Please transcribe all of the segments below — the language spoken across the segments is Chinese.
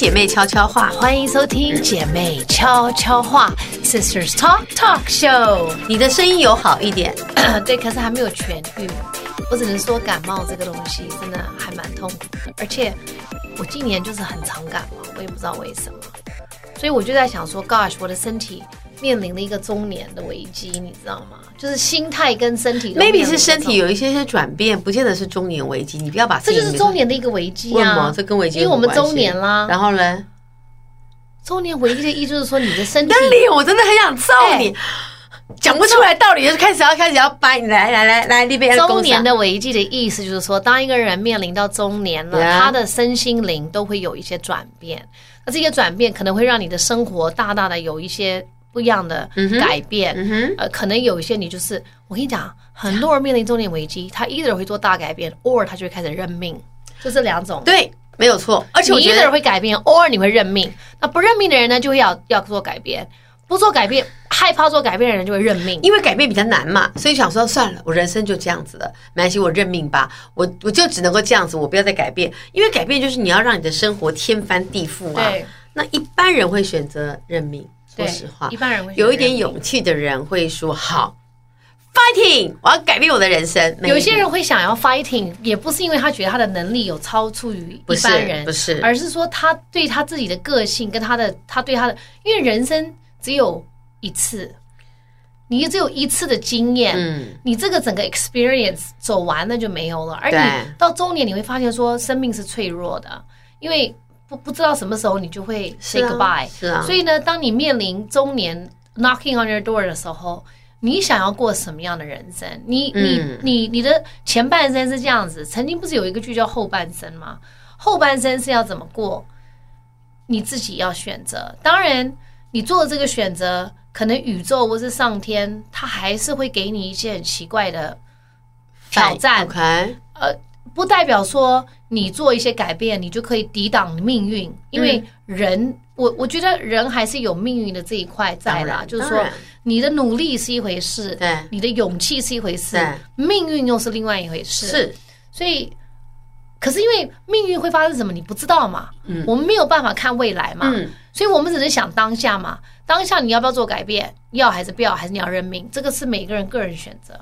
姐妹悄悄话，欢迎收听姐妹悄悄话 Sisters Talk Talk Show。你的声音有好一点，对，可是还没有痊愈。我只能说感冒这个东西真的还蛮痛苦的，而且我今年就是很常感冒，我也不知道为什么。所以我就在想说，Gosh，我的身体面临了一个中年的危机，你知道吗？就是心态跟身体，maybe 是身体有一些些转变，不见得是中年危机。你不要把这就是中年的一个危机啊！这跟危机因为我们中年啦。然后呢？中年危机的意思就是说，你的身体，你的脸我真的很想揍你，讲不出来道理，就是开始要开始要掰你来来来来那边。中年的危机的意思就是说，当一个人面临到中年了，他的身心灵都会有一些转变。那这些转变可能会让你的生活大大的有一些。不一样的改变，嗯嗯、呃，可能有一些你就是，我跟你讲，很多人面临中年危机，他 either 会做大改变，or 他就会开始认命，就这两种。对，没有错。而且我觉得你 either 会改变，or 你会认命。那不认命的人呢，就会要要做改变；不做改变，害怕做改变的人就会认命。因为改变比较难嘛，所以想说算了，我人生就这样子了，没关系，我认命吧。我我就只能够这样子，我不要再改变，因为改变就是你要让你的生活天翻地覆啊。对。那一般人会选择认命。说实话，一般人会有一点勇气的人会说：“好，fighting，我要改变我的人生。”有些人会想要 fighting，也不是因为他觉得他的能力有超出于一般人，不是，而是说他对他自己的个性跟他的他对他的，因为人生只有一次，你只有一次的经验，嗯，你这个整个 experience 走完了就没有了，而你到中年你会发现说生命是脆弱的，因为。不不知道什么时候你就会 say goodbye，是啊，是啊，所以呢，当你面临中年 knocking on your door 的时候，你想要过什么样的人生？你你你你的前半生是这样子，曾经不是有一个剧叫后半生吗？后半生是要怎么过？你自己要选择。当然，你做的这个选择，可能宇宙或是上天，他还是会给你一些很奇怪的挑战。Okay. 呃。不代表说你做一些改变，你就可以抵挡命运。因为人，嗯、我我觉得人还是有命运的这一块在的。就是说，你的努力是一回事，对，你的勇气是一回事，命运又是另外一回事。是，所以，可是因为命运会发生什么，你不知道嘛？嗯，我们没有办法看未来嘛。嗯，所以我们只能想当下嘛。当下你要不要做改变？要还是不要？还是你要认命？这个是每个人个人选择。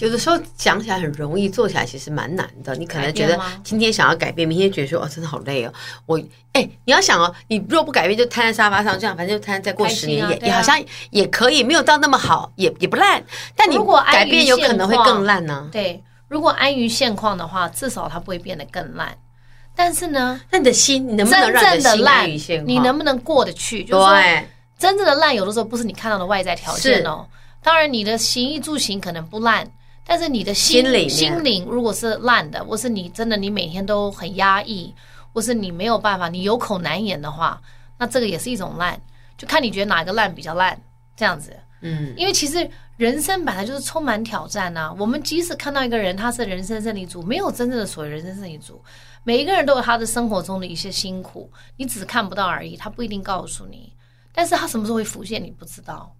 有的时候讲起来很容易，做起来其实蛮难的。你可能觉得今天想要改变，明天觉得说哦，真的好累哦。我哎，你要想哦，你若不改变，就瘫在沙发上，这样反正就瘫再过十年也、啊、也好像也可以，没有到那么好，也也不烂。但你如果改变，有可能会更烂呢、啊。对，如果安于现况的话，至少它不会变得更烂。但是呢，那你的心，你能不能让你的心安于现况？你能不能过得去？就是说，真正的烂，有的时候不是你看到的外在条件哦。当然，你的行衣住行可能不烂。但是你的心灵心灵如果是烂的，或是你真的你每天都很压抑，或是你没有办法，你有口难言的话，那这个也是一种烂，就看你觉得哪个烂比较烂，这样子。嗯，因为其实人生本来就是充满挑战呐、啊。我们即使看到一个人他是人生胜利组，没有真正的所谓人生胜利组，每一个人都有他的生活中的一些辛苦，你只是看不到而已，他不一定告诉你。但是他什么时候会浮现，你不知道，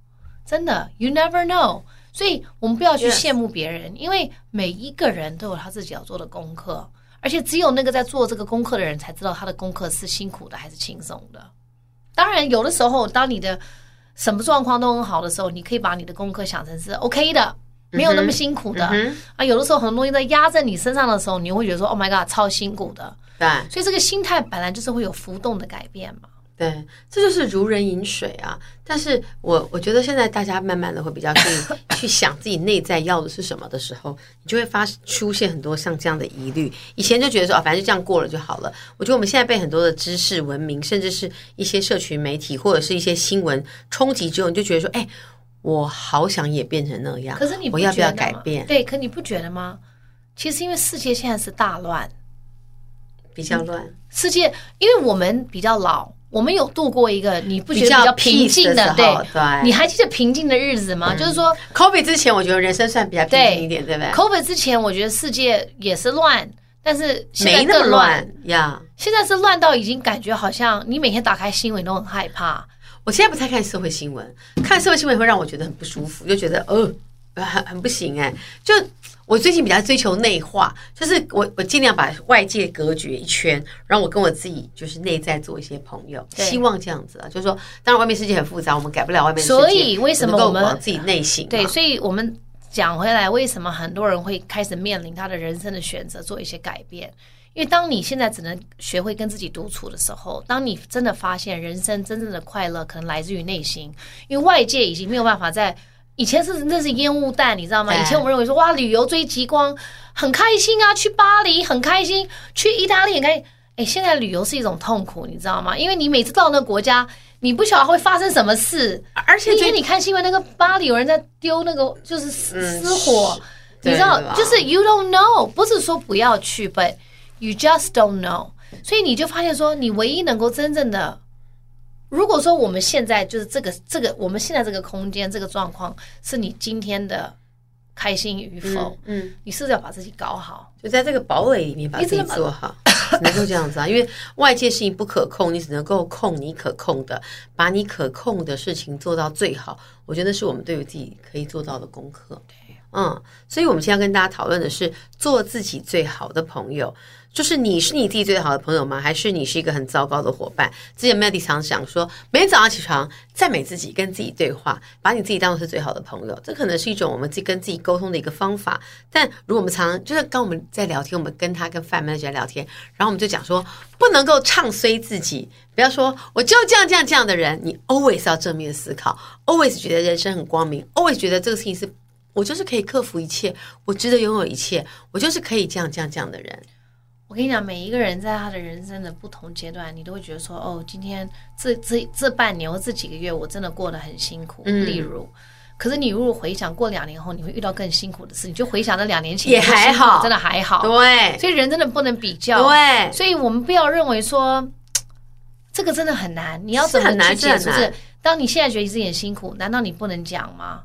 真的，you never know。所以我们不要去羡慕别人，因为每一个人都有他自己要做的功课，而且只有那个在做这个功课的人才知道他的功课是辛苦的还是轻松的。当然，有的时候当你的什么状况都很好的时候，你可以把你的功课想成是 OK 的，没有那么辛苦的。啊，有的时候很多东西在压在你身上的时候，你会觉得说 “Oh my God”，超辛苦的。对，所以这个心态本来就是会有浮动的改变嘛。对，这就是如人饮水啊！但是我我觉得现在大家慢慢的会比较可以去想自己内在要的是什么的时候，你就会发出现很多像这样的疑虑。以前就觉得说啊，反正就这样过了就好了。我觉得我们现在被很多的知识、文明，甚至是一些社群媒体或者是一些新闻冲击之后，你就觉得说，哎，我好想也变成那样。可是你不我要不要改变？对，可你不觉得吗？其实因为世界现在是大乱，比较乱。世界因为我们比较老。我们有度过一个你不觉得比较平静的，的对？对，你还记得平静的日子吗？嗯、就是说，COVID 之前，我觉得人生算比较平静一点，对，对不对？COVID 之前，我觉得世界也是乱，但是现在更乱呀。现在是乱到已经感觉好像你每天打开新闻都很害怕。我现在不太看社会新闻，看社会新闻会让我觉得很不舒服，就觉得呃，很很不行哎、欸。就我最近比较追求内化，就是我我尽量把外界隔绝一圈，然后我跟我自己就是内在做一些朋友，希望这样子啊。就是说，当然外面世界很复杂，我们改不了外面世界，所以为什么我们自己内心？对，所以我们讲回来，为什么很多人会开始面临他的人生的选择，做一些改变？因为当你现在只能学会跟自己独处的时候，当你真的发现人生真正的快乐可能来自于内心，因为外界已经没有办法在以前是那是烟雾弹，你知道吗？以前我们认为说哇，旅游追极光很开心啊，去巴黎很开心，去意大利很开心。哎，现在旅游是一种痛苦，你知道吗？因为你每次到那个国家，你不晓得会发生什么事，而且因为你看新闻，那个巴黎有人在丢那个就是失火，你知道，就是 you don't know，不是说不要去，but You just don't know，所以你就发现说，你唯一能够真正的，如果说我们现在就是这个这个我们现在这个空间这个状况，是你今天的开心与否，嗯，嗯，你是不是要把自己搞好，就在这个堡垒里面把自己做好，只能够这样子啊，因为外界事情不可控，你只能够控你可控的，把你可控的事情做到最好，我觉得是我们对于自己可以做到的功课。对，嗯，所以我们现在跟大家讨论的是做自己最好的朋友。就是你是你自己最好的朋友吗？还是你是一个很糟糕的伙伴？之前 Melody 常想说，每天早上起床赞美自己，跟自己对话，把你自己当做是最好的朋友，这可能是一种我们自己跟自己沟通的一个方法。但如果我们常就是刚我们在聊天，我们跟他跟范 Melody 聊天，然后我们就讲说，不能够唱衰自己，不要说我就这样这样这样的人，你 always 要正面思考，always 觉得人生很光明，always 觉得这个事情是我就是可以克服一切，我值得拥有一切，我就是可以这样这样这样的人。我跟你讲，每一个人在他的人生的不同阶段，你都会觉得说，哦，今天这这这半年或这几个月，我真的过得很辛苦。嗯、例如，可是你如果回想过两年后，你会遇到更辛苦的事，你就回想那两年前也还好，真的还好。对，所以人真的不能比较。对，所以我们不要认为说这个真的很难。你要怎么去解释？是当你现在觉得自己很辛苦，难道你不能讲吗？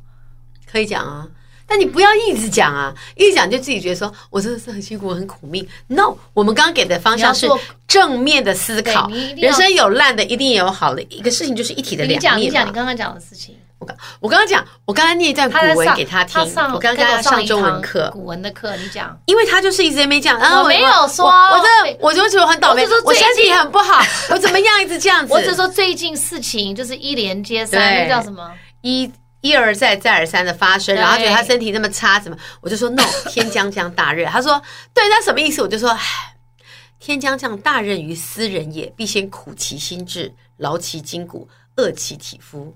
可以讲啊。但你不要一直讲啊，一直讲就自己觉得说我真的是很辛苦、很苦命。No，我们刚刚给的方向是正面的思考。人生有烂的，一定也有好的。一个事情就是一体的两面。你讲，你讲，你刚刚讲的事情。我刚我刚刚讲，我刚刚念一段古文给他听。他我刚刚给他上中文课，古文的课，你讲。因为他就是一直在没讲。我没有说，我这我就觉得很倒霉。我身体很不好，我怎么样一直这样子？我只说最近事情就是一连接三，那叫什么一。一而再，再而三的发生，然后觉得他身体那么差，怎么？我就说 no，天将降大任。他说对，那什么意思？我就说，唉，天将降大任于斯人也，必先苦其心志，劳其筋骨，饿其体肤。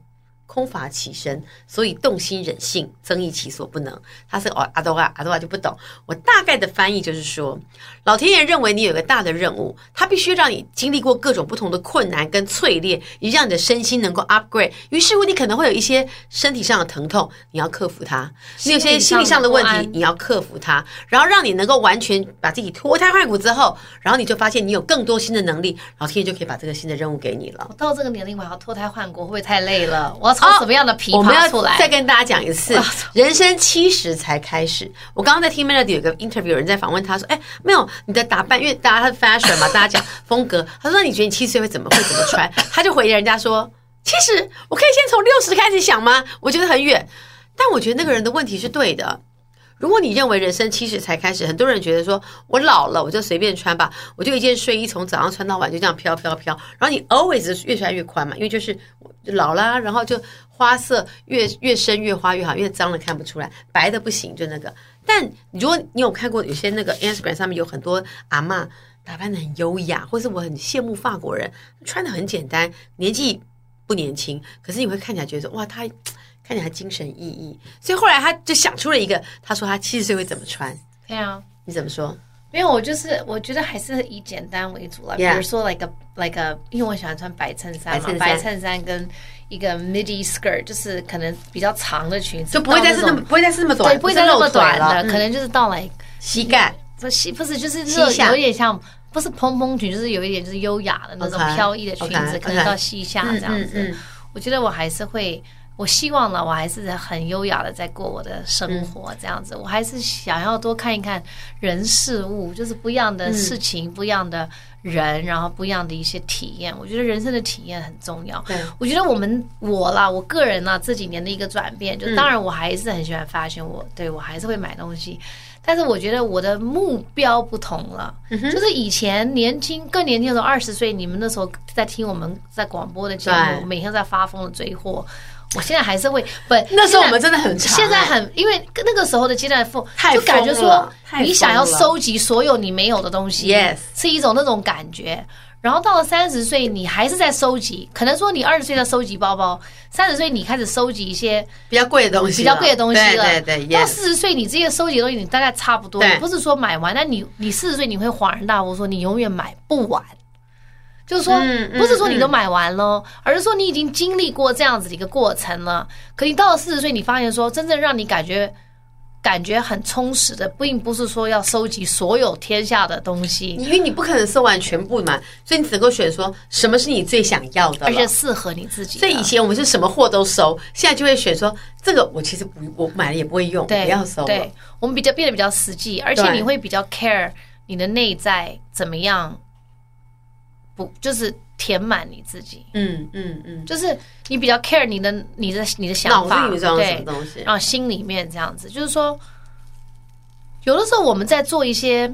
空乏其身，所以动心忍性，增益其所不能。他是哦，阿多啊，阿多啊就不懂。我大概的翻译就是说，老天爷认为你有个大的任务，他必须让你经历过各种不同的困难跟淬炼，以让你的身心能够 upgrade。于是乎，你可能会有一些身体上的疼痛，你要克服它；你有些心理上的问题，你要克服它。然后让你能够完全把自己脱胎换骨之后，然后你就发现你有更多新的能力，老天爷就可以把这个新的任务给你了。我到这个年龄，我要脱胎换骨，会不会太累了？我要。哦，什么样的皮？我们要再跟大家讲一次，人生七十才开始。我刚刚在听 Melody 有个 interview，有人在访问他说：“哎，没有你的打扮，因为大家是 fashion 嘛，大家讲风格。”他说：“你觉得你七十岁会怎么会怎么穿？”他就回人家说：“七十，我可以先从六十开始想吗？我觉得很远。”但我觉得那个人的问题是对的。如果你认为人生七十才开始，很多人觉得说我老了，我就随便穿吧，我就一件睡衣从早上穿到晚，就这样飘飘飘。然后你 always 越穿越宽嘛，因为就是老啦，然后就花色越越深越花越好，因为脏了看不出来，白的不行就那个。但如果你有看过有些那个 Instagram 上面有很多阿嬷打扮得很优雅，或是我很羡慕法国人穿得很简单，年纪不年轻，可是你会看起来觉得哇，他。看起来精神奕奕，所以后来他就想出了一个，他说他七十岁会怎么穿？对啊，你怎么说？没有，我就是我觉得还是以简单为主了。比如说，like a like a，因为我喜欢穿白衬衫嘛，白衬衫，衫跟一个 midi skirt，就是可能比较长的裙子，就不会再是那么不会再是那么短，对，不会再那么短的，可能就是到来、like, 膝盖，不膝不是就是有有点像不是蓬蓬裙，就是有一点就是优雅的那种飘逸的裙子.可能到膝下这样子。我觉得我还是会。我希望呢，我还是很优雅的在过我的生活，这样子。我还是想要多看一看人事物，就是不一样的事情，不一样的人，然后不一样的一些体验。我觉得人生的体验很重要。对，我觉得我们我啦，我个人呢这几年的一个转变，就当然我还是很喜欢 fashion，我对我还是会买东西。但是我觉得我的目标不同了，嗯、就是以前年轻更年轻的时候，二十岁，你们那时候在听我们在广播的节目，每天在发疯的追货。我现在还是会不，那时候我们真的很长，现在很，因为那个时候的阶段疯，就感觉说你想要收集所有你没有的东西，yes，是一种那种感觉。然后到了三十岁，你还是在收集。可能说你二十岁在收集包包，三十岁你开始收集一些比较贵的东西，比较贵的东西了。对对对。到四十岁，你这些收集的东西你大概差不多，对，不是说买完。但你你四十岁你会恍然大悟，说你永远买不完。就是说，不是说你都买完了，而是说你已经经历过这样子的一个过程了。可你到了四十岁，你发现说，真正让你感觉。感觉很充实的，并不是说要收集所有天下的东西，因为你不可能收完全部嘛，所以你只能够选说什么是你最想要的，而且适合你自己。所以以前我们是什么货都收，现在就会选说这个我其实不，我买了也不会用，对，不要收。对，我们比较变得比较实际，而且你会比较 care 你的内在怎么样，不就是。填满你自己，嗯嗯嗯，就是你比较 care 你的你的你的想法，对，然后心里面这样子，就是说，有的时候我们在做一些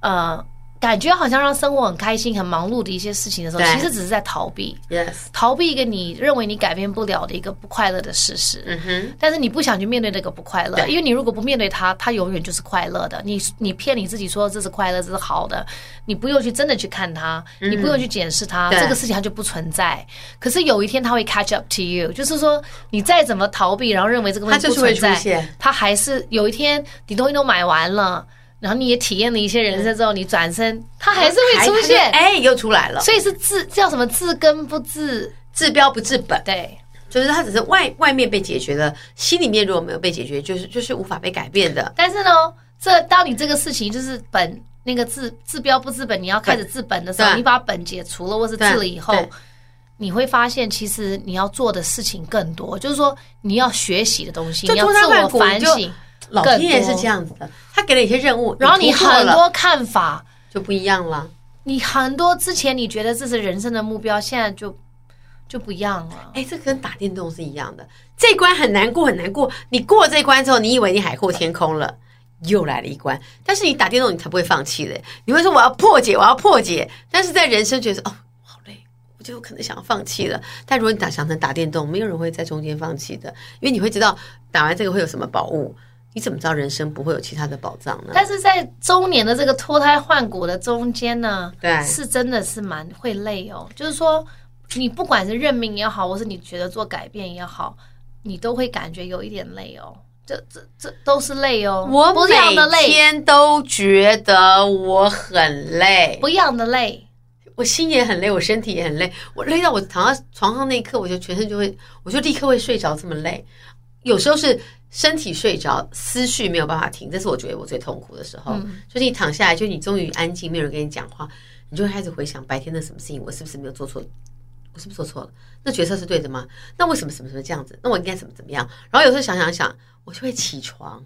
呃。感觉好像让生活很开心、很忙碌的一些事情的时候，其实只是在逃避。Yes，逃避一个你认为你改变不了的一个不快乐的事实。嗯哼。但是你不想去面对这个不快乐，因为你如果不面对它，它永远就是快乐的。你你骗你自己说这是快乐，这是好的，你不用去真的去看它，你不用去检视它，这个事情它就不存在。可是有一天它会 catch up to you，就是说你再怎么逃避，然后认为这个问题不存在，它还是有一天你东西都买完了。然后你也体验了一些人生之后，你转身，它还是会出现，哎，又出来了。所以是治叫什么？治根不治，治标不治本。对，就是它只是外外面被解决了，心里面如果没有被解决，就是就是无法被改变的。但是呢，这当你这个事情就是本那个治治标不治本，你要开始治本的时候，你把本解除了或是治了以后，你会发现其实你要做的事情更多，就是说你要学习的东西，你要自我反省。老天爷是这样子的，他给了一些任务，然后你很多看法就不一样了。你很多之前你觉得这是人生的目标，现在就就不一样了。哎，这跟打电动是一样的，这关很难过，很难过。你过了这关之后，你以为你海阔天空了，又来了一关。但是你打电动，你才不会放弃的。你会说我要破解，我要破解。但是在人生觉得哦，好累，我就有可能想要放弃了。但如果你打想成打电动，没有人会在中间放弃的，因为你会知道打完这个会有什么宝物。你怎么知道人生不会有其他的宝藏呢？但是在中年的这个脱胎换骨的中间呢，对，是真的是蛮会累哦。就是说，你不管是认命也好，或是你觉得做改变也好，你都会感觉有一点累哦。这、这、这都是累哦。我每天都觉得我很累，不一样的累。我心也很累，我身体也很累。我累到我躺在床上那一刻，我就全身就会，我就立刻会睡着，这么累。有时候是。身体睡着，思绪没有办法停，这是我觉得我最痛苦的时候。嗯、就是你躺下来，就你终于安静，没有人跟你讲话，你就会开始回想白天的什么事情，我是不是没有做错？我是不是做错了？那决策是对的吗？那为什么什么什么这样子？那我应该怎么怎么样？然后有时候想想想，我就会起床，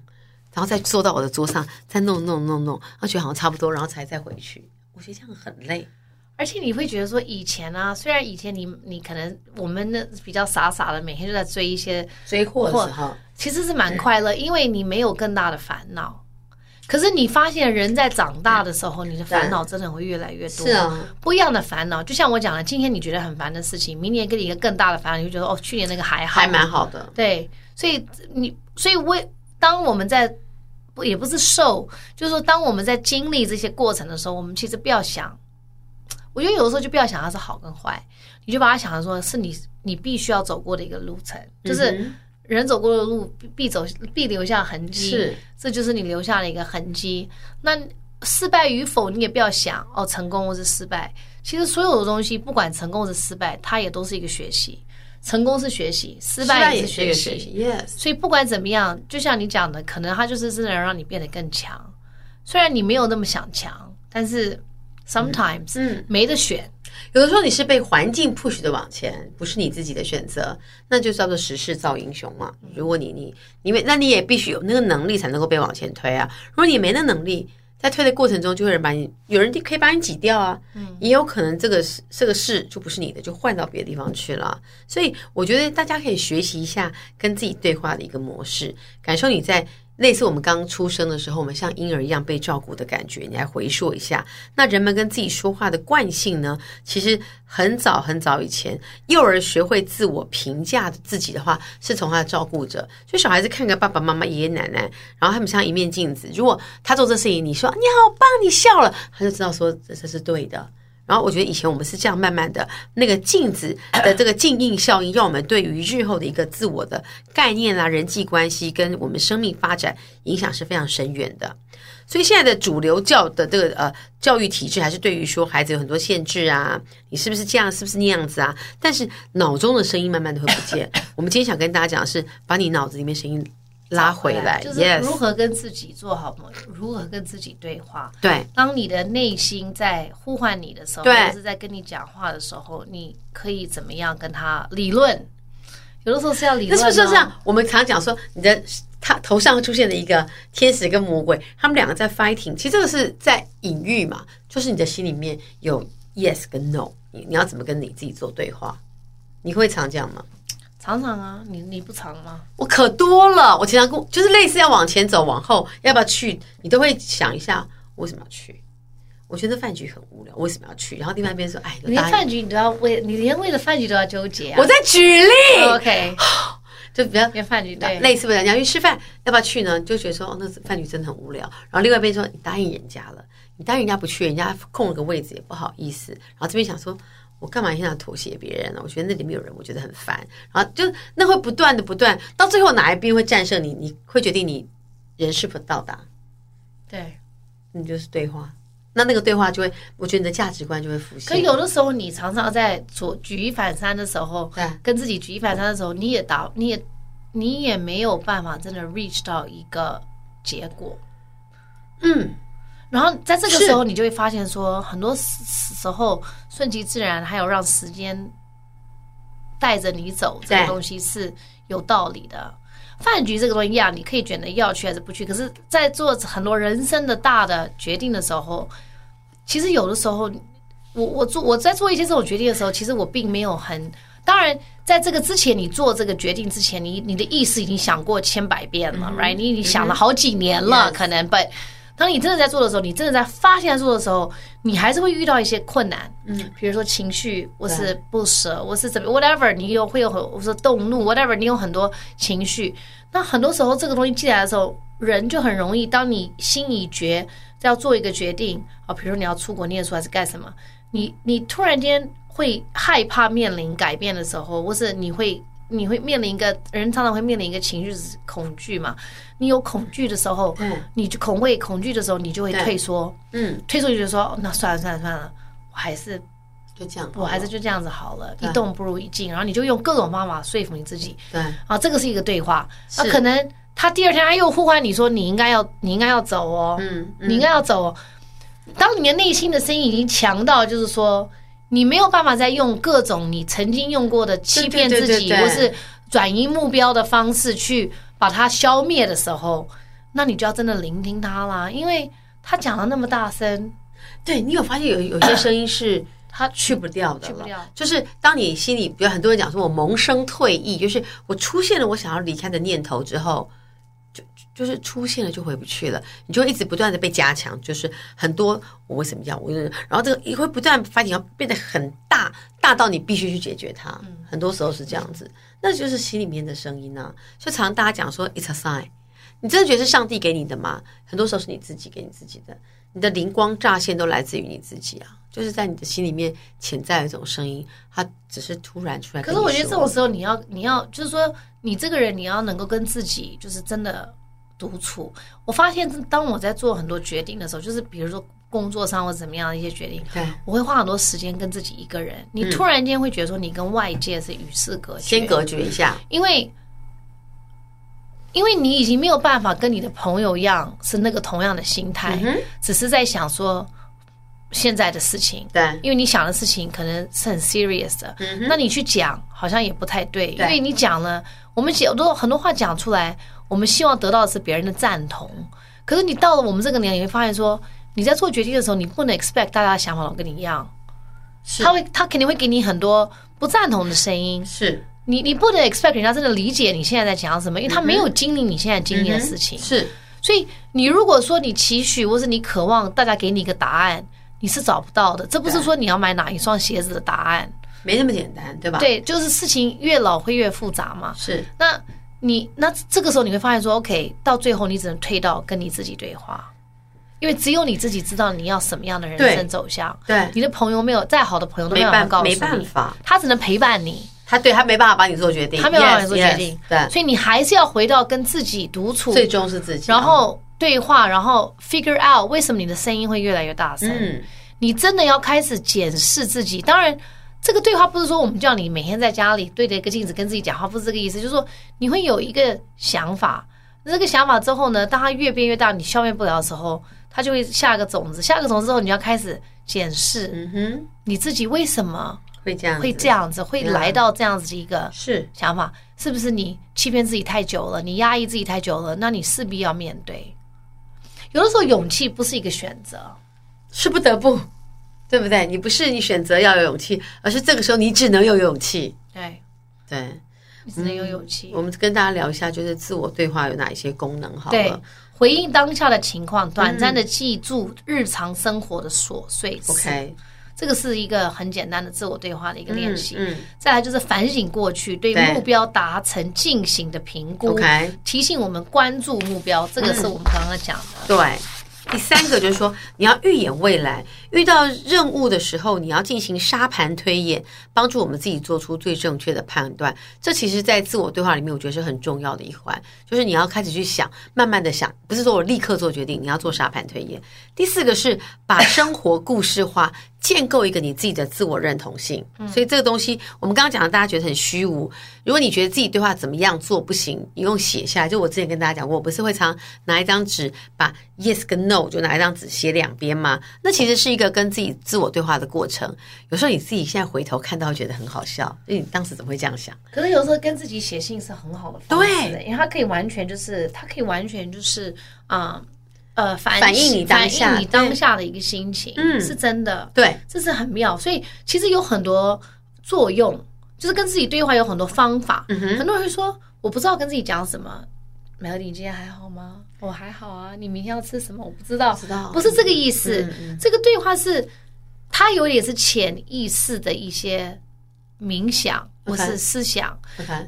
然后再坐到我的桌上，再弄弄弄弄，然后觉得好像差不多，然后才再回去。我觉得这样很累。而且你会觉得说，以前啊，虽然以前你你可能我们那比较傻傻的，每天就在追一些追货的时候，其实是蛮快乐，因为你没有更大的烦恼。可是你发现人在长大的时候，你的烦恼真的会越来越多，是啊，不一样的烦恼。就像我讲的，今天你觉得很烦的事情，明年给你一个更大的烦恼，你就觉得哦，去年那个还好，还蛮好的。对，所以你，所以为当我们在不也不是受，就是说，当我们在经历这些过程的时候，我们其实不要想。我觉得有的时候就不要想它是好跟坏，你就把它想成说是你你必须要走过的一个路程，就是人走过的路必走必留下痕迹，是，这就是你留下了一个痕迹。那失败与否，你也不要想哦，成功或是失败。其实所有的东西，不管成功或是失败，它也都是一个学习。成功是学习，失败也是学习。Yes。所以不管怎么样，就像你讲的，可能它就是真的让你变得更强。虽然你没有那么想强，但是。Sometimes，嗯，没得选。有的时候你是被环境 push 的往前，不是你自己的选择，那就叫做时势造英雄嘛。如果你你因为那你也必须有那个能力才能够被往前推啊。如果你没那能力，在推的过程中，就会有人把你，有人可以把你挤掉啊，嗯，也有可能这个是这个事就不是你的，就换到别的地方去了。所以我觉得大家可以学习一下跟自己对话的一个模式，感受你在。类似我们刚出生的时候，我们像婴儿一样被照顾的感觉，你来回溯一下。那人们跟自己说话的惯性呢？其实很早很早以前，幼儿学会自我评价自己的话，是从他的照顾者。就小孩子看个爸爸妈妈、爷爷奶奶，然后他们像一面镜子。如果他做这事情，你说你好棒，你笑了，他就知道说这是对的。然后我觉得以前我们是这样慢慢的，那个镜子 的这个镜映效应，让我们对于日后的一个自我的概念啊、人际关系跟我们生命发展影响是非常深远的。所以现在的主流教的这个呃教育体制，还是对于说孩子有很多限制啊，你是不是这样，是不是那样子啊？但是脑中的声音慢慢的会不见。我们今天想跟大家讲的是，把你脑子里面声音。拉回来，就是如何跟自己做好朋友，如何跟自己对话。对，当你的内心在呼唤你的时候，或者是在跟你讲话的时候，你可以怎么样跟他理论？有的时候是要理论。那是不是这样？我们常常讲说，你的他头上出现了一个天使跟魔鬼，他们两个在 fighting。其实这个是在隐喻嘛，就是你的心里面有 yes 跟 no，你你要怎么跟你自己做对话？你会常这样吗？常常啊，你你不常吗？我可多了，我经常跟就是类似要往前走，往后要不要去，你都会想一下，为什么要去？我觉得饭局很无聊，为什么要去？然后另外一边说，哎，你连饭局你都要为，你连为了饭局都要纠结啊！我在举例，OK，就比较连饭局对类似不是？你要去吃饭，要不要去呢？就觉得说，哦，那饭局真的很无聊。然后另外一边说，你答应人家了，你答应人家不去，人家空了个位置也不好意思。然后这边想说。我干嘛一定要妥协别人呢？我觉得那里面有人，我觉得很烦。然后就那会不断的不断，到最后哪一边会战胜你？你会决定你人是否到达？对，你就是对话。那那个对话就会，我觉得你的价值观就会浮现。可有的时候，你常常在做举一反三的时候，跟自己举一反三的时候，你也达，你也你也没有办法真的 reach 到一个结果。嗯。然后在这个时候，你就会发现说，很多时候顺其自然，还有让时间带着你走，这个东西是有道理的。饭局这个东西一样，你可以选择要去还是不去。可是，在做很多人生的大的决定的时候，其实有的时候，我我做我在做一些这种决定的时候，其实我并没有很。当然，在这个之前，你做这个决定之前，你你的意识已经想过千百遍了，right？你已经想了好几年了，可能被。当你真的在做的时候，你真的在发现在做的时候，你还是会遇到一些困难，嗯，比如说情绪，我是不舍，我是怎么，whatever，你有会有很，我是动怒，whatever，你有很多情绪。那很多时候，这个东西进来的时候，人就很容易，当你心已决要做一个决定啊，比如说你要出国念书还是干什么，你你突然间会害怕面临改变的时候，或是你会。你会面临一个人常常会面临一个情绪是恐惧嘛？你有恐惧的时候，嗯，你就恐畏恐惧的时候，你就会退缩，嗯，退缩就觉得说，那算了算了算了，我还是就这样，我还是就这样子好了，一动不如一静，然后你就用各种方法说服你自己，对，啊，这个是一个对话，那可能他第二天他又呼唤你说，你应该要你应该要走哦，嗯，你应该要走哦，当你的内心的声音已经强到就是说。你没有办法再用各种你曾经用过的欺骗自己，或是转移目标的方式去把它消灭的时候，那你就要真的聆听他啦，因为他讲的那么大声，对，你有发现有有些声音是 他去不掉的，去不掉。就是当你心里比如很多人讲说，我萌生退意，就是我出现了我想要离开的念头之后。就是出现了就回不去了，你就一直不断的被加强，就是很多我为什么要我，然后这个也会不断发展，要变得很大，大到你必须去解决它。嗯、很多时候是这样子，那就是心里面的声音呢、啊。就常常大家讲说，it's a sign，你真的觉得是上帝给你的吗？很多时候是你自己给你自己的，你的灵光乍现都来自于你自己啊，就是在你的心里面潜在的一种声音，它只是突然出来。可是我觉得这种时候，你要你要就是说，你这个人你要能够跟自己就是真的。独处，我发现当我在做很多决定的时候，就是比如说工作上或怎么样的一些决定，我会花很多时间跟自己一个人。你突然间会觉得说，你跟外界是与世隔绝，先隔绝一下，因为因为你已经没有办法跟你的朋友一样是那个同样的心态，只是在想说现在的事情，对，因为你想的事情可能是很 serious 的，那你去讲好像也不太对，因为你讲了，我们讲都很多话讲出来。我们希望得到的是别人的赞同，可是你到了我们这个年龄，你会发现说，你在做决定的时候，你不能 expect 大家的想法都跟你一样，是。他会他肯定会给你很多不赞同的声音。是。你你不能 expect 人家真的理解你现在在讲什么，因为他没有经历你现在经历的事情。嗯嗯、是，所以你如果说你期许或是你渴望大家给你一个答案，你是找不到的。这不是说你要买哪一双鞋子的答案，没那么简单，对吧？对，就是事情越老会越复杂嘛。是，那你那这个时候你会发现说，OK，到最后你只能退到跟你自己对话。因为只有你自己知道你要什么样的人生走向。对，你的朋友没有再好的朋友都没有办法告诉你，没办法，他只能陪伴你。他对他没办法帮你做决定，他没有办法做决定。对，所以你还是要回到跟自己独处，最终是自己，然后对话，然后 figure out 为什么你的声音会越来越大声。嗯，你真的要开始检视自己。当然，这个对话不是说我们叫你每天在家里对着一个镜子跟自己讲话，不是这个意思。就是说你会有一个想法，这个想法之后呢，当它越变越大，你消灭不了的时候。它就会下一个种子，下一个种子之后，你要开始检视，嗯哼，你自己为什么会这样，会这样子，会来到这样子的一个是想法，是不是你欺骗自己太久了，你压抑自己太久了？那你势必要面对。有的时候，勇气不是一个选择，是不得不，对不对？你不是你选择要有勇气，而是这个时候你只能有勇气。对，对，只能有勇气。我们跟大家聊一下，就是自我对话有哪一些功能？好了。回应当下的情况，短暂的记住日常生活的琐碎事。OK，这个是一个很简单的自我对话的一个练习。嗯，再来就是反省过去，对目标达成进行的评估。OK，提醒我们关注目标，这个是我们刚刚讲的。对。第三个就是说，你要预演未来，遇到任务的时候，你要进行沙盘推演，帮助我们自己做出最正确的判断。这其实，在自我对话里面，我觉得是很重要的一环，就是你要开始去想，慢慢的想，不是说我立刻做决定，你要做沙盘推演。第四个是把生活故事化。建构一个你自己的自我认同性，所以这个东西我们刚刚讲的，大家觉得很虚无。如果你觉得自己对话怎么样做不行，你用写下来。就我之前跟大家讲过，我不是会常拿一张纸，把 yes 跟 no 就拿一张纸写两边吗？那其实是一个跟自己自我对话的过程。有时候你自己现在回头看到，会觉得很好笑，因为你当时怎么会这样想？可是有时候跟自己写信是很好的方式，对，因为它可以完全就是，它可以完全就是啊。嗯呃，反反映你当下，你当下的一个心情，嗯，是真的，对，这是很妙。所以其实有很多作用，就是跟自己对话有很多方法。嗯哼，很多人会说，我不知道跟自己讲什么。Melody，你今天还好吗？我还好啊。你明天要吃什么？我不知道，知道，不是这个意思。嗯嗯，这个对话是，它有点是潜意识的一些冥想或是思想。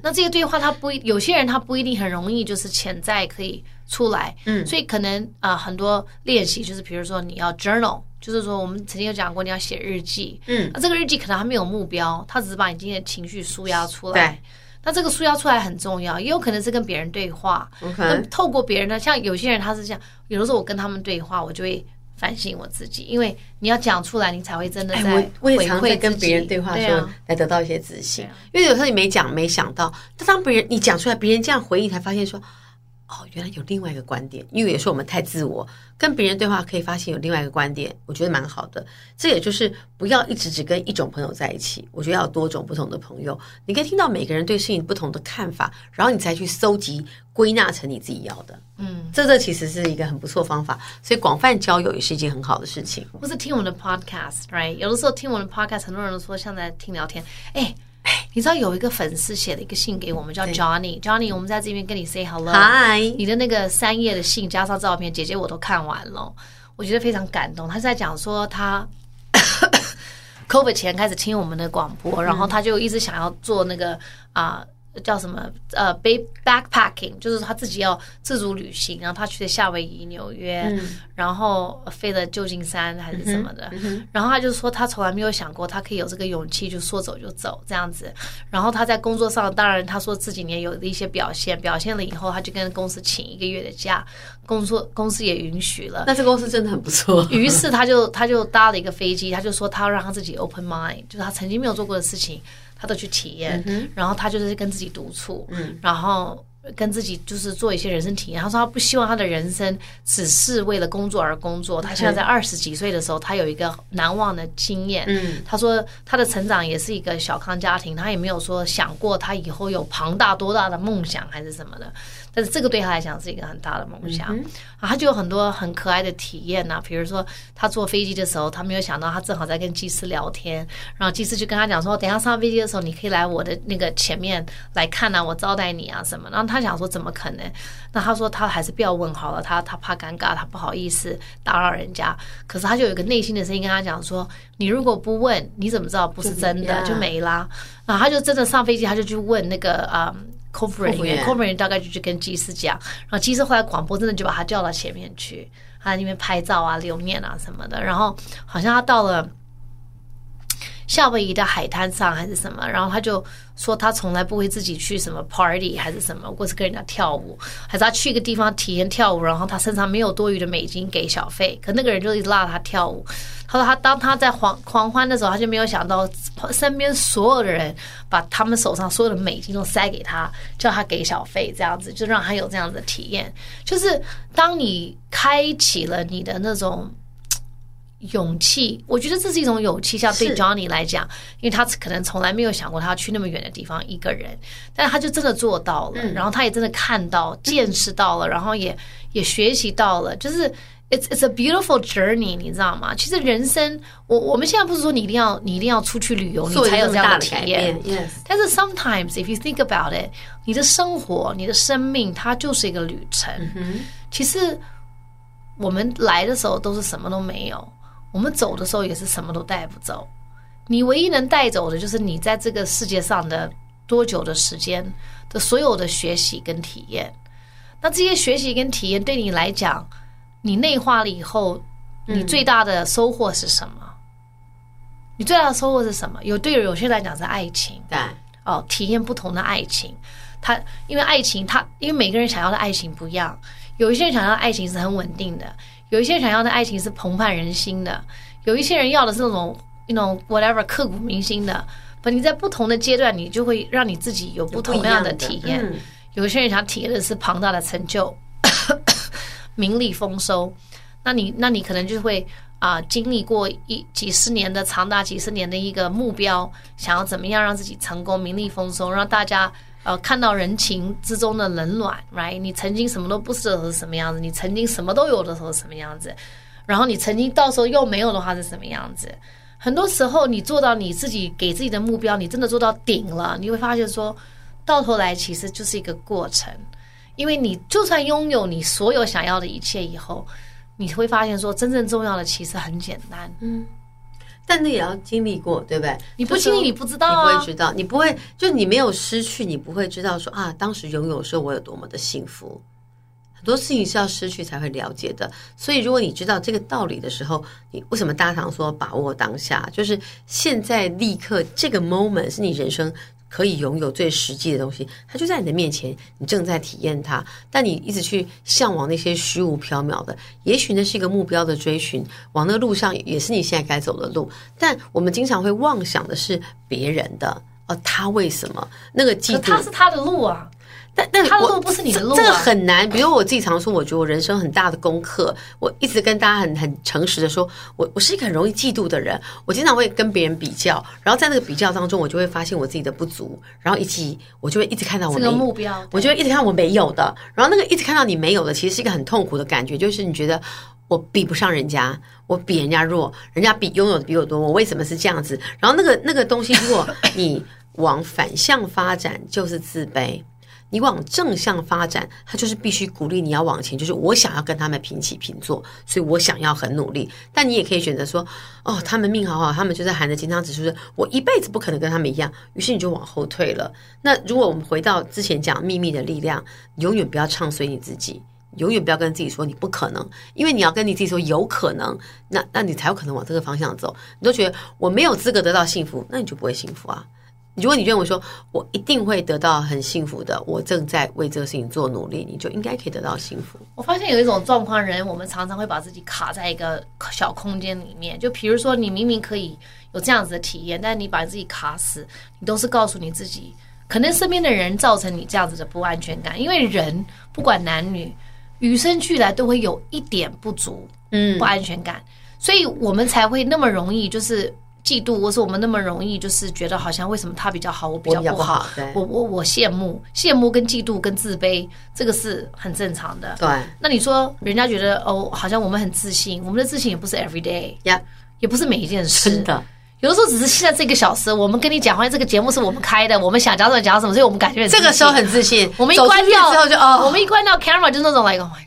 那这个对话，它不，有些人他不一定很容易，就是潜在可以。出来，嗯，所以可能啊、呃，很多练习就是，比如说你要 journal，就是说我们曾经有讲过，你要写日记，嗯，那这个日记可能还没有目标，它只是把你今天的情绪抒压出来。对，那这个书要出来很重要，也有可能是跟别人对话。那透过别人的，像有些人他是这样，有的时候我跟他们对话，我就会反省我自己，因为你要讲出来，你才会真的在回馈、哎、我，我也常会跟别人对话的时候来得到一些自信，啊、因为有时候你没讲没想到，但当别人你讲出来，别人这样回应，才发现说。哦，原来有另外一个观点，因为有时候我们太自我，跟别人对话可以发现有另外一个观点，我觉得蛮好的。这也就是不要一直只跟一种朋友在一起，我觉得要有多种不同的朋友，你可以听到每个人对事情不同的看法，然后你才去搜集归纳成你自己要的。嗯，这这其实是一个很不错方法，所以广泛交友也是一件很好的事情。或是听我们的 podcast，right？有的时候听我们的 podcast，很多人都说像在听聊天，哎。你知道有一个粉丝写了一个信给我们，叫 Johnny。Johnny，我们在这边跟你 say hello。Hi，你的那个三页的信加上照片，姐姐我都看完了，我觉得非常感动。他是在讲说他 COVID 前开始听我们的广播，然后他就一直想要做那个啊。呃叫什么？呃背，backpacking，就是他自己要自主旅行，然后他去的夏威夷、纽约，嗯、然后飞了旧金山还是什么的。然后他就说，他从来没有想过，他可以有这个勇气，就说走就走这样子。然后他在工作上，当然他说这几年有的一些表现，表现了以后，他就跟公司请一个月的假，工作公司也允许了。那这公司真的很不错。于是他就他就搭了一个飞机，他就说他要让他自己 open mind，就是他曾经没有做过的事情。他都去体验，嗯、然后他就是跟自己独处，嗯、然后跟自己就是做一些人生体验。他说他不希望他的人生只是为了工作而工作。他现在在二十几岁的时候，他有一个难忘的经验。嗯，他说他的成长也是一个小康家庭，他也没有说想过他以后有庞大多大的梦想还是什么的。但是这个对他来讲是一个很大的梦想，啊，他就有很多很可爱的体验呐，比如说他坐飞机的时候，他没有想到他正好在跟机师聊天，然后机师就跟他讲说，等下上飞机的时候，你可以来我的那个前面来看啊，我招待你啊什么。然后他想说怎么可能？那他说他还是不要问好了，他他怕尴尬，他不好意思打扰人家。可是他就有一个内心的声音跟他讲说，你如果不问，你怎么知道不是真的？就没啦。然后他就真的上飞机，他就去问那个啊。嗯空服人员，空服人员大概就去跟机师讲，然后机师后来广播真的就把他叫到前面去，他在那边拍照啊、留念啊什么的。然后好像他到了夏威夷的海滩上还是什么，然后他就说他从来不会自己去什么 party 还是什么，或是跟人家跳舞，还是他去一个地方体验跳舞，然后他身上没有多余的美金给小费，可那个人就一直拉他跳舞。他说他当他在狂狂欢的时候，他就没有想到身边所有的人把他们手上所有的美金都塞给他，叫他给小费，这样子就让他有这样的体验。就是当你开启了你的那种勇气，我觉得这是一种勇气。像对 Johnny 来讲，因为他可能从来没有想过他要去那么远的地方一个人，但是他就真的做到了，然后他也真的看到、见识到了，然后也也学习到了，就是。It's it's a beautiful journey，你知道吗？其实人生，我我们现在不是说你一定要你一定要出去旅游，你才有这样的体验。Yes. 但是 sometimes if you think about it，你的生活、你的生命，它就是一个旅程。Mm-hmm. 其实我们来的时候都是什么都没有，我们走的时候也是什么都带不走。你唯一能带走的就是你在这个世界上的多久的时间的所有的学习跟体验。那这些学习跟体验对你来讲，你内化了以后，你最大的收获是什么？嗯、你最大的收获是什么？有对有些人来讲是爱情，对哦，体验不同的爱情。他因为爱情，他因为每个人想要的爱情不一样。有一些人想要的爱情是很稳定的，有一些人想要的爱情是澎湃人心的，有一些人要的是那种那种 whatever 刻骨铭心的。不，你在不同的阶段，你就会让你自己有不同样的体验。有，嗯、有一些人想体验的是庞大的成就。名利丰收，那你那你可能就会啊、呃，经历过一几十年的长达几十年的一个目标，想要怎么样让自己成功、名利丰收，让大家呃看到人情之中的冷暖，right？你曾经什么都不是的时候是什么样子？你曾经什么都有的时候什么样子？然后你曾经到时候又没有的话是什么样子？很多时候你做到你自己给自己的目标，你真的做到顶了，你会发现说到头来其实就是一个过程。因为你就算拥有你所有想要的一切以后，你会发现说，真正重要的其实很简单。嗯，但那也要经历过，对不对？你不经历，你不知道啊。你不会知道，你不会，就你没有失去，你不会知道说啊，当时拥有的时候我有多么的幸福。很多事情是要失去才会了解的。所以，如果你知道这个道理的时候，你为什么大家常说把握当下？就是现在立刻这个 moment 是你人生。可以拥有最实际的东西，它就在你的面前，你正在体验它。但你一直去向往那些虚无缥缈的，也许那是一个目标的追寻，往那个路上也是你现在该走的路。但我们经常会妄想的是别人的，哦，他为什么那个嫉妒？他是他的路啊。但但他的路不是你的路，啊，这个很难。比如我自己常说，我觉得我人生很大的功课，我一直跟大家很很诚实的说，我我是一个很容易嫉妒的人。我经常会跟别人比较，然后在那个比较当中，我就会发现我自己的不足，然后以及我就会一直看到我的目标，我就会一直看到我没有的。然后那个一直看到你没有的，其实是一个很痛苦的感觉，就是你觉得我比不上人家，我比人家弱，人家比拥有的比我多，我为什么是这样子？然后那个那个东西，如果你往反向发展，就是自卑。你往正向发展，他就是必须鼓励你要往前，就是我想要跟他们平起平坐，所以我想要很努力。但你也可以选择说，哦，他们命好好，他们就在含着金汤匙，就是我一辈子不可能跟他们一样，于是你就往后退了。那如果我们回到之前讲秘密的力量，永远不要唱衰你自己，永远不要跟自己说你不可能，因为你要跟你自己说有可能，那那你才有可能往这个方向走。你都觉得我没有资格得到幸福，那你就不会幸福啊。如果你认为说，我一定会得到很幸福的，我正在为这个事情做努力，你就应该可以得到幸福。我发现有一种状况，人我们常常会把自己卡在一个小空间里面。就比如说，你明明可以有这样子的体验，但你把自己卡死，你都是告诉你自己可能身边的人造成你这样子的不安全感，因为人不管男女，与生俱来都会有一点不足，嗯，不安全感，所以我们才会那么容易就是嫉妒，或是我们那么容易就是觉得好像为什么他比较好，我比较不好，我我我羡慕，羡慕跟嫉妒跟自卑，这个是很正常的。对，那你说人家觉得哦，好像我们很自信，我们的自信也不是 every day，呀，也不是每一件事，真的。有的时候只是现在这个小时，我们跟你讲话，这个节目是我们开的，我们想讲什么讲什么，所以我们感觉这个时候很自信。我们一关掉之后就哦，我们一关掉 camera 就那种 like oh my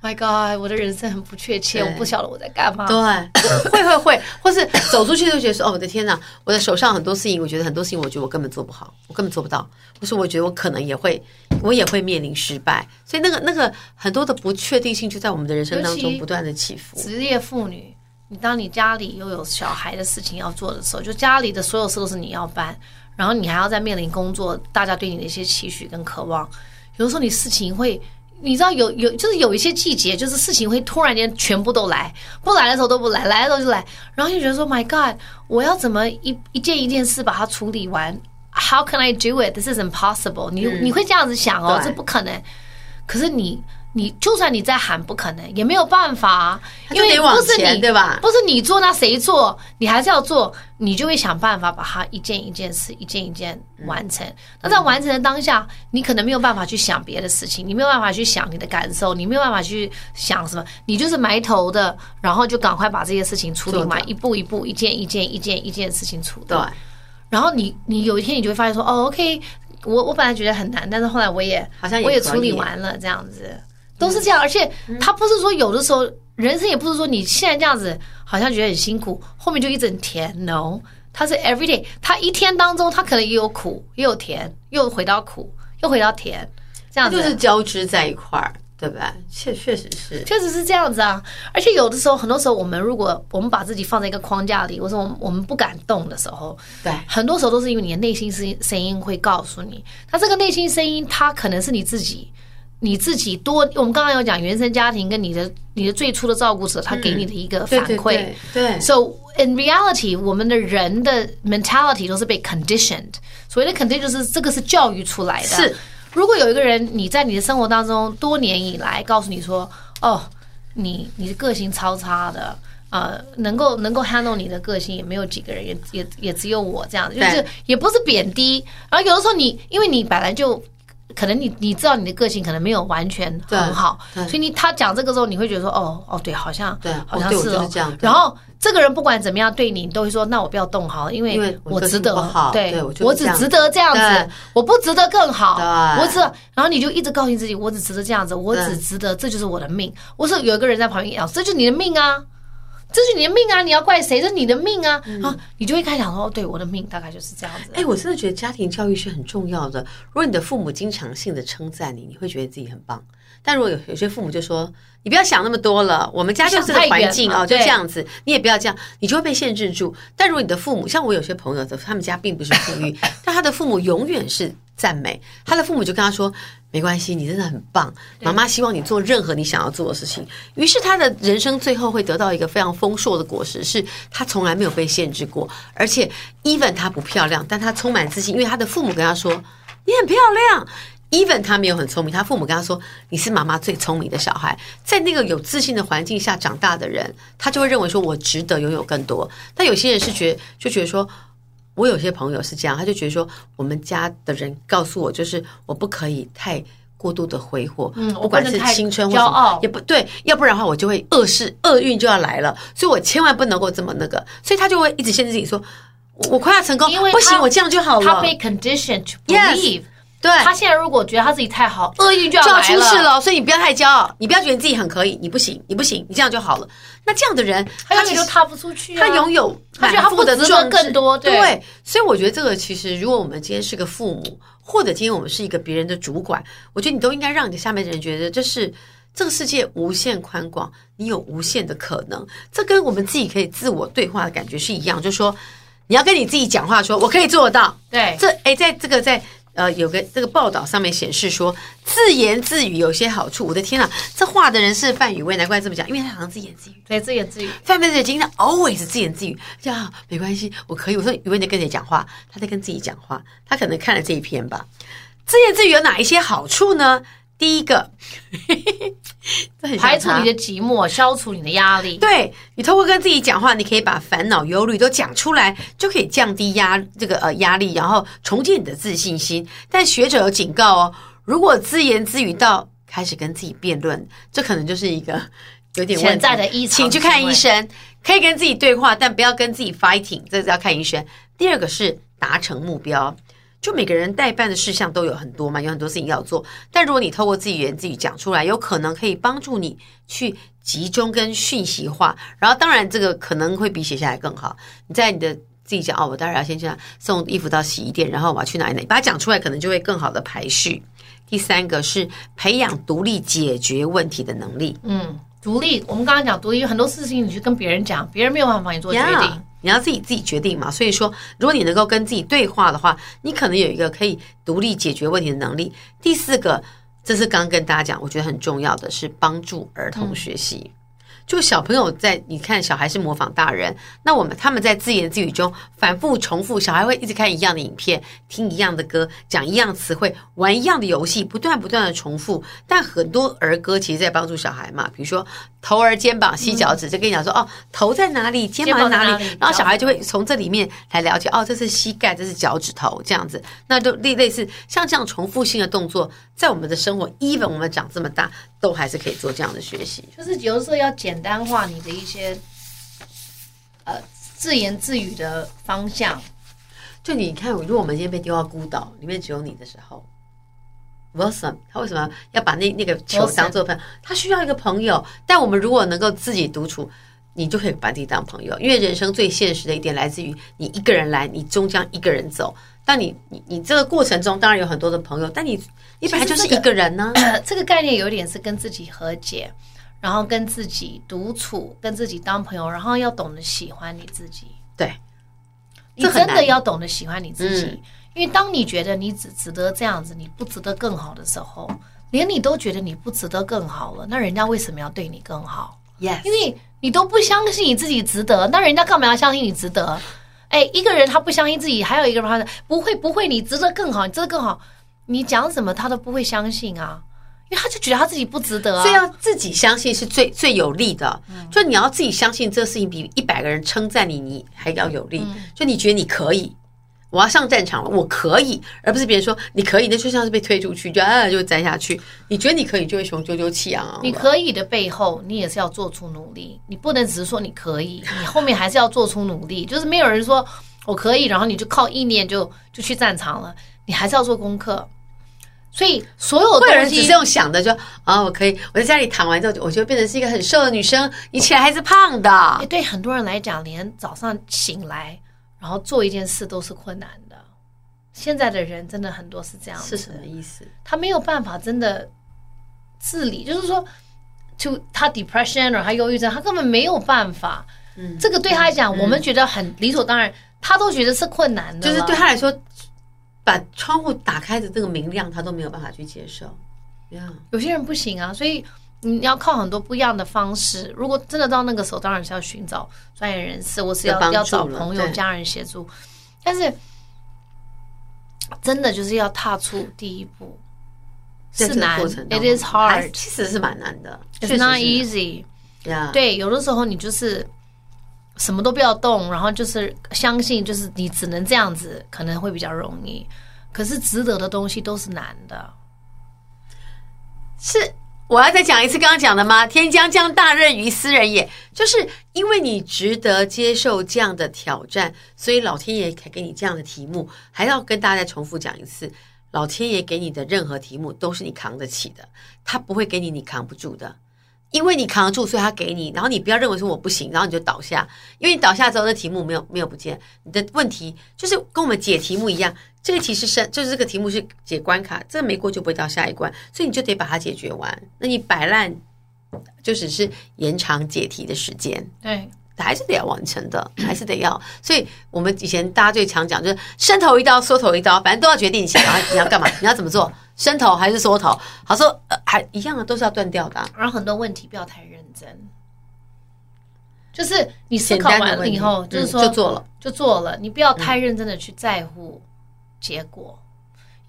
god，my god，我的人生很不确切，我不晓得我在干嘛。对，会会会，或是走出去就觉得说哦，我的天哪，我的手上很多事情，我觉得很多事情，我觉得我根本做不好，我根本做不到，或是我觉得我可能也会，我也会面临失败。所以那个那个很多的不确定性就在我们的人生当中不断的起伏。职业妇女。你当你家里又有小孩的事情要做的时候，就家里的所有事都是你要办，然后你还要在面临工作，大家对你的一些期许跟渴望。有的时候你事情会，你知道有有就是有一些季节，就是事情会突然间全部都来，不来的时候都不来，来的时候就来，然后就觉得说 My God，我要怎么一一件一件事把它处理完？How can I do it? This is impossible。你你会这样子想哦，这不可能。可是你。你就算你在喊不可能，也没有办法，因为不是你对吧？不是你做，那谁做？你还是要做，你就会想办法把它一件一件事，一件一件完成。那在完成的当下，你可能没有办法去想别的事情，你没有办法去想你的感受，你没有办法去想什么，你就是埋头的，然后就赶快把这些事情处理完，一步一步，一件一件，一件一件事情处理。对。然后你你有一天你就会发现说，哦，OK，我我本来觉得很难，但是后来我也好像我也处理完了，这样子。都是这样，而且他不是说有的时候人生也不是说你现在这样子好像觉得很辛苦，后面就一整甜。No，他是 every day，他一天当中他可能也有苦，也有甜，又回到苦，又回到甜，这样子就是交织在一块儿，对不对？确确实是，确实是这样子啊。而且有的时候，很多时候我们如果我们把自己放在一个框架里，或者我们我们不敢动的时候，对，很多时候都是因为你的内心声声音会告诉你，那这个内心声音它可能是你自己。你自己多，我们刚刚有讲原生家庭跟你的你的最初的照顾者，他给你的一个反馈。对，对，对，对。So in reality，我们的人的 mentality 都是被 conditioned。所谓的 condition 就是这个是教育出来的。是。如果有一个人你在你的生活当中多年以来告诉你说，哦，你你的个性超差的，呃，能够能够 handle 你的个性也没有几个人，也也也只有我这样，就是也不是贬低。然后有的时候你因为你本来就。可能你你知道你的个性可能没有完全很好，所以你他讲这个时候，你会觉得说哦哦对，好像对，好像是哦。然后这个人不管怎么样对你，你都会说那我不要动好，因为我值得，对，我只值得这样子，我不值得更好，我只然后你就一直告诉自己，我只值得这样子，我只值得，这就是我的命。我说有一个人在旁边讲，这就是你的命啊。这是你的命啊！你要怪谁？这是你的命啊！嗯、啊，你就会开始想说，对，我的命大概就是这样子。哎，我真的觉得家庭教育是很重要的。如果你的父母经常性的称赞你，你会觉得自己很棒。但如果有有些父母就说，你不要想那么多了，我们家就是个环境哦，就这样子，你也不要这样，你就会被限制住。但如果你的父母，像我有些朋友的，他们家并不是富裕，但他的父母永远是赞美，他的父母就跟他说。没关系，你真的很棒。妈妈希望你做任何你想要做的事情。于是他的人生最后会得到一个非常丰硕的果实，是他从来没有被限制过。而且，even 他不漂亮，但他充满自信，因为他的父母跟他说：“你很漂亮。” even 他没有很聪明，他父母跟他说：“你是妈妈最聪明的小孩。”在那个有自信的环境下长大的人，他就会认为说：“我值得拥有更多。”但有些人是觉就觉得说。我有些朋友是这样，他就觉得说，我们家的人告诉我，就是我不可以太过度的挥霍，嗯，不管是青春或什么，骄傲。也不对，要不然的话，我就会恶势厄运就要来了，所以我千万不能够这么那个，所以他就会一直限制自己说，我快要成功，因为不行，我这样就好了。他被 conditioned to believe，对，他现在如果觉得他自己太好，厄运就要出事了，所以你不要太骄傲，你不要觉得自己很可以，你不行，你不行，你这样就好了。那这样的人，他其实踏不出去。他拥有，他觉得他不值得更多。对，所以我觉得这个其实，如果我们今天是个父母，或者今天我们是一个别人的主管，我觉得你都应该让你的下面的人觉得，这是这个世界无限宽广，你有无限的可能。这跟我们自己可以自我对话的感觉是一样，就是说，你要跟你自己讲话，说我可以做得到。对，这诶，在这个在。呃，有个这个报道上面显示说，自言自语有些好处。我的天啊，这话的人是范宇威，难怪这么讲，因为他好像自言自语。对，自言自语。范范姐经常 always 自言自语，呀，没关系，我可以。我说宇威，在跟谁讲话？他在跟自己讲话。他可能看了这一篇吧。自言自语有哪一些好处呢？第一个，排除你的寂寞，消除你的压力。对，你透过跟自己讲话，你可以把烦恼、忧虑都讲出来，就可以降低压这个呃压力，然后重建你的自信心。但学者有警告哦，如果自言自语到开始跟自己辩论，这可能就是一个 有点潜在的异常，请去看医生。可以跟自己对话，但不要跟自己 fighting，这是要看医生。第二个是达成目标。就每个人待办的事项都有很多嘛，有很多事情要做。但如果你透过自己言自己讲出来，有可能可以帮助你去集中跟讯息化。然后当然这个可能会比写下来更好。你在你的自己讲哦，我待会要先去送衣服到洗衣店，然后我要去哪里哪里，把它讲出来，可能就会更好的排序。第三个是培养独立解决问题的能力。嗯，独立，我们刚刚讲独立，有很多事情你去跟别人讲，别人没有办法帮你做决定。Yeah. 你要自己自己决定嘛，所以说，如果你能够跟自己对话的话，你可能有一个可以独立解决问题的能力。第四个，这是刚刚跟大家讲，我觉得很重要的是帮助儿童学习。嗯就小朋友在，你看小孩是模仿大人，那我们他们在自言自语中反复重复，小孩会一直看一样的影片，听一样的歌，讲一样词汇，玩一样的游戏，不断不断的重复。但很多儿歌其实在帮助小孩嘛，比如说头儿肩膀膝脚趾，就跟你讲说哦，头在哪里，肩膀在哪里，然后小孩就会从这里面来了解哦，这是膝盖，这是脚趾头这样子。那就类类似像这样重复性的动作，在我们的生活，even 我们长这么大，都还是可以做这样的学习。就是有的时候要简。简单化你的一些呃自言自语的方向，就你看，如果我们今天被丢到孤岛，里面只有你的时候，Wilson 他为什么要把那那个球当做朋友？他需要一个朋友。但我们如果能够自己独处，你就可以把自己当朋友。因为人生最现实的一点来自于你一个人来，你终将一个人走。但你你你这个过程中当然有很多的朋友，但你你本来就是一个人呢。这个，这个概念有点是跟自己和解。然后跟自己独处，跟自己当朋友，然后要懂得喜欢你自己。对，你真的要懂得喜欢你自己，嗯、因为当你觉得你只值得这样子，你不值得更好的时候，连你都觉得你不值得更好了，那人家为什么要对你更好？Yes，因为你都不相信你自己值得，那人家干嘛要相信你值得？哎，一个人他不相信自己，还有一个人他不会不会，你值得更好，你值得更好，你讲什么他都不会相信啊。因为他就觉得他自己不值得啊，所以要自己相信是最最有利的。就你要自己相信这个事情比一百个人称赞你，你还要有利。就你觉得你可以，我要上战场了，我可以，而不是别人说你可以，那就像是被推出去，就啊就栽下去。你觉得你可以，就会雄赳赳气昂昂。你可以的背后，你也是要做出努力，你不能只是说你可以，你后面还是要做出努力。就是没有人说我可以，然后你就靠意念就就去战场了，你还是要做功课。所以，所有的人只是用想的就，就啊，我可以，我在家里躺完之后，我就变成是一个很瘦的女生，你起来还是胖的。对很多人来讲，连早上醒来然后做一件事都是困难的。现在的人真的很多是这样，是什么意思？他没有办法真的自理，就是说，就他 depression 或他忧郁症，他根本没有办法。嗯，这个对他来讲，嗯、我们觉得很理所当然，他都觉得是困难的，就是对他来说。把窗户打开的这个明亮，他都没有办法去接受。Yeah. 有些人不行啊，所以你要靠很多不一样的方式。如果真的到那个时候，当然是要寻找专业人士，或是要要找朋友、家人协助。但是真的就是要踏出第一步，是难。It is hard，其实是蛮难的。It's not easy。对，有的时候你就是。什么都不要动，然后就是相信，就是你只能这样子，可能会比较容易。可是值得的东西都是难的。是我要再讲一次刚刚讲的吗？天将降大任于斯人也，就是因为你值得接受这样的挑战，所以老天爷才给你这样的题目。还要跟大家再重复讲一次，老天爷给你的任何题目都是你扛得起的，他不会给你你扛不住的。因为你扛得住，所以他给你。然后你不要认为说我不行，然后你就倒下。因为你倒下之后，那题目没有没有不见。你的问题就是跟我们解题目一样，这个题是生，就是这个题目是解关卡，这个没过就不会到下一关，所以你就得把它解决完。那你摆烂，就只是延长解题的时间。对，还是得要完成的，还是得要。所以我们以前大家最常讲就是伸头一刀，缩头一刀，反正都要决定一下，然后你要干嘛，你要怎么做，伸头还是缩头？好说，呃，还一样的，都是要断掉的、啊。然后很多问题不要太认真，就是你思考完了以后，就是说、嗯、就做了，就做了，你不要太认真的去在乎结果。嗯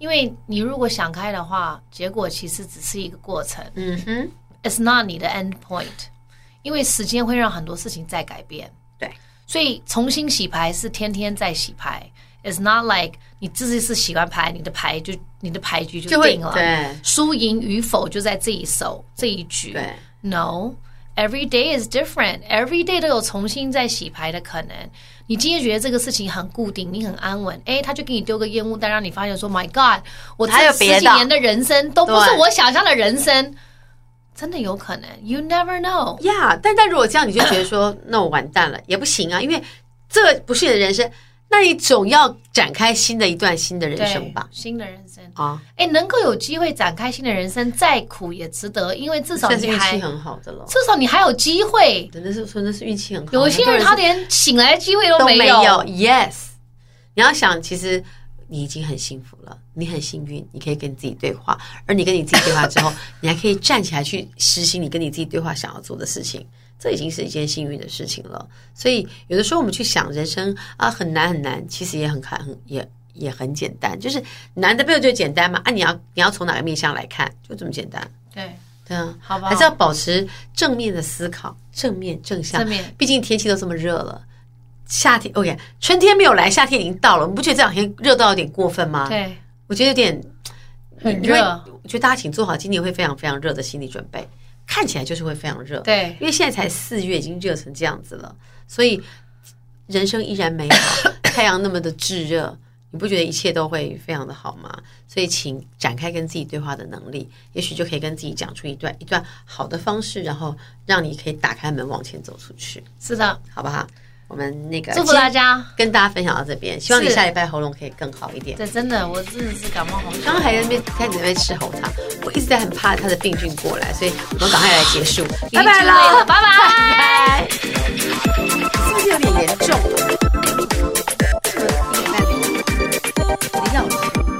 因为你如果想开的话，结果其实只是一个过程。嗯哼，It's not 你的 end point。因为时间会让很多事情再改变。对，所以重新洗牌是天天在洗牌。It's not like 你自己是洗完牌，你的牌就你的牌局就定了。对，输赢与否就在这一手这一局。对，No。Every day is different. Every day 都有重新再洗牌的可能。你今天觉得这个事情很固定，你很安稳，哎，他就给你丢个烟雾弹，让你发现说：“My God，我这十几年的人生都不是我想象的人生。”真的有可能，You never know。Yeah，但但如果这样，你就觉得说：“ 那我完蛋了，也不行啊，因为这不是你的人生。”那你总要展开新的一段新的人生吧？新的人生啊！哎，能够有机会展开新的人生，再苦也值得，因为至少你还运气很好的了。至少你还有机会，真的是真的是运气很好。有些人他连醒来的机会都没有。没有 Yes，你要想，其实你已经很幸福了，你很幸运，你可以跟你自己对话，而你跟你自己对话之后，你还可以站起来去实行你跟你自己对话想要做的事情。这已经是一件幸运的事情了，所以有的时候我们去想人生啊，很难很难，其实也很很也也很简单，就是难的背后就简单嘛。啊，你要你要从哪个面向来看，就这么简单。对对啊，好吧，还是要保持正面的思考，正面正向。正面，毕竟天气都这么热了，夏天 OK，春天没有来，夏天已经到了，你不觉得这两天热到有点过分吗？对，我觉得有点很热。我觉得大家请做好今年会非常非常热的心理准备。看起来就是会非常热，对，因为现在才四月，已经热成这样子了，所以人生依然美好。太阳那么的炙热，你不觉得一切都会非常的好吗？所以，请展开跟自己对话的能力，也许就可以跟自己讲出一段一段好的方式，然后让你可以打开门往前走出去。是的，好不好？我们那个祝福大家，跟大家分享到这边，希望你下礼拜喉咙可以更好一点。这，真的，我真的是感冒好。刚刚还在那边开始在那边吃喉糖，我一直在很怕它的病菌过来，所以我们赶快来结束，拜拜了，拜拜，拜拜。是不是有点严重？这个应该，等一下我。